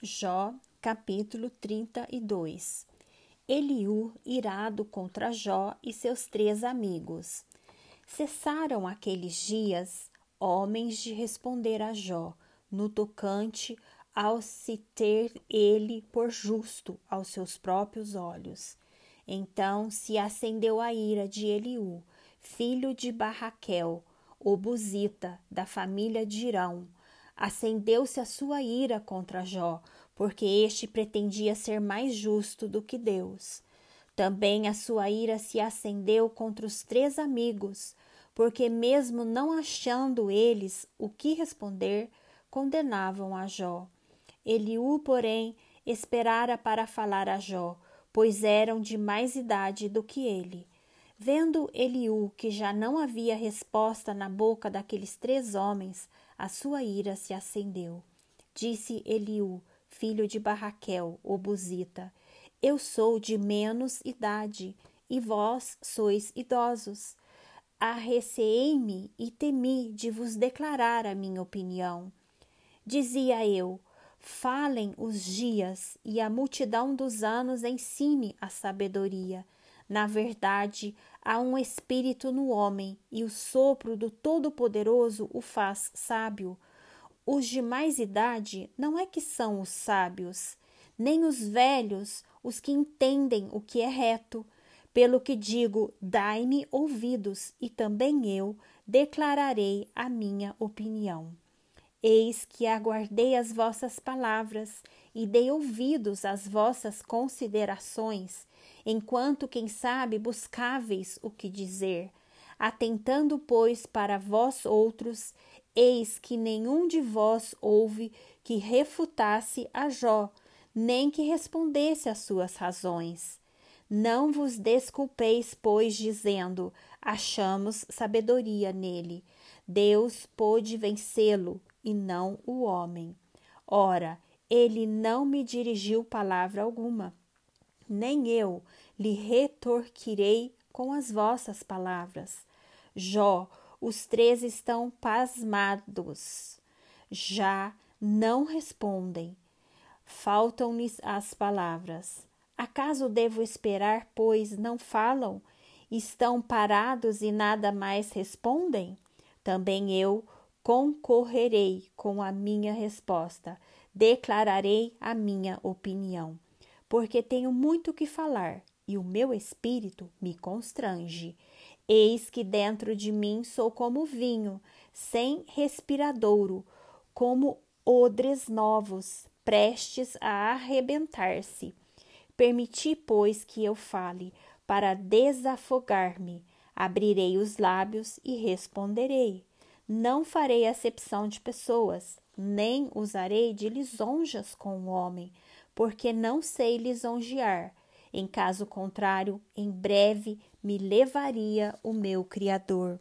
Jó, capítulo 32 Eliú, irado contra Jó e seus três amigos. Cessaram aqueles dias homens de responder a Jó, no tocante ao se ter ele por justo aos seus próprios olhos. Então se acendeu a ira de Eliú, filho de Barraquel, o Buzita, da família de Irão, acendeu-se a sua ira contra Jó, porque este pretendia ser mais justo do que Deus. Também a sua ira se acendeu contra os três amigos, porque, mesmo não achando eles o que responder, condenavam a Jó. Eliú, porém, esperara para falar a Jó, pois eram de mais idade do que ele. Vendo Eliú que já não havia resposta na boca daqueles três homens, a sua ira se acendeu. Disse Eliú, filho de Barraquel, o Buzita: Eu sou de menos idade, e vós sois idosos. Arreceei-me e temi de vos declarar a minha opinião. Dizia eu: Falem os dias, e a multidão dos anos ensine a sabedoria. Na verdade, há um espírito no homem, e o sopro do Todo-Poderoso o faz sábio. Os de mais idade não é que são os sábios, nem os velhos os que entendem o que é reto. Pelo que digo, dai-me ouvidos, e também eu declararei a minha opinião. Eis que aguardei as vossas palavras e dei ouvidos às vossas considerações, enquanto, quem sabe, buscáveis o que dizer. Atentando, pois, para vós outros, eis que nenhum de vós houve que refutasse a Jó, nem que respondesse às suas razões. Não vos desculpeis, pois, dizendo: achamos sabedoria nele. Deus pôde vencê-lo e não o homem. Ora, ele não me dirigiu palavra alguma, nem eu lhe retorquirei com as vossas palavras. Jó, os três estão pasmados, já não respondem. Faltam-lhes as palavras. Acaso devo esperar, pois não falam? Estão parados e nada mais respondem? Também eu concorrerei com a minha resposta, declararei a minha opinião, porque tenho muito que falar e o meu espírito me constrange. Eis que dentro de mim sou como vinho, sem respiradouro, como odres novos, prestes a arrebentar-se. Permiti, pois, que eu fale, para desafogar-me. Abrirei os lábios e responderei. Não farei acepção de pessoas, nem usarei de lisonjas com o homem, porque não sei lisonjear. Em caso contrário, em breve me levaria o meu Criador.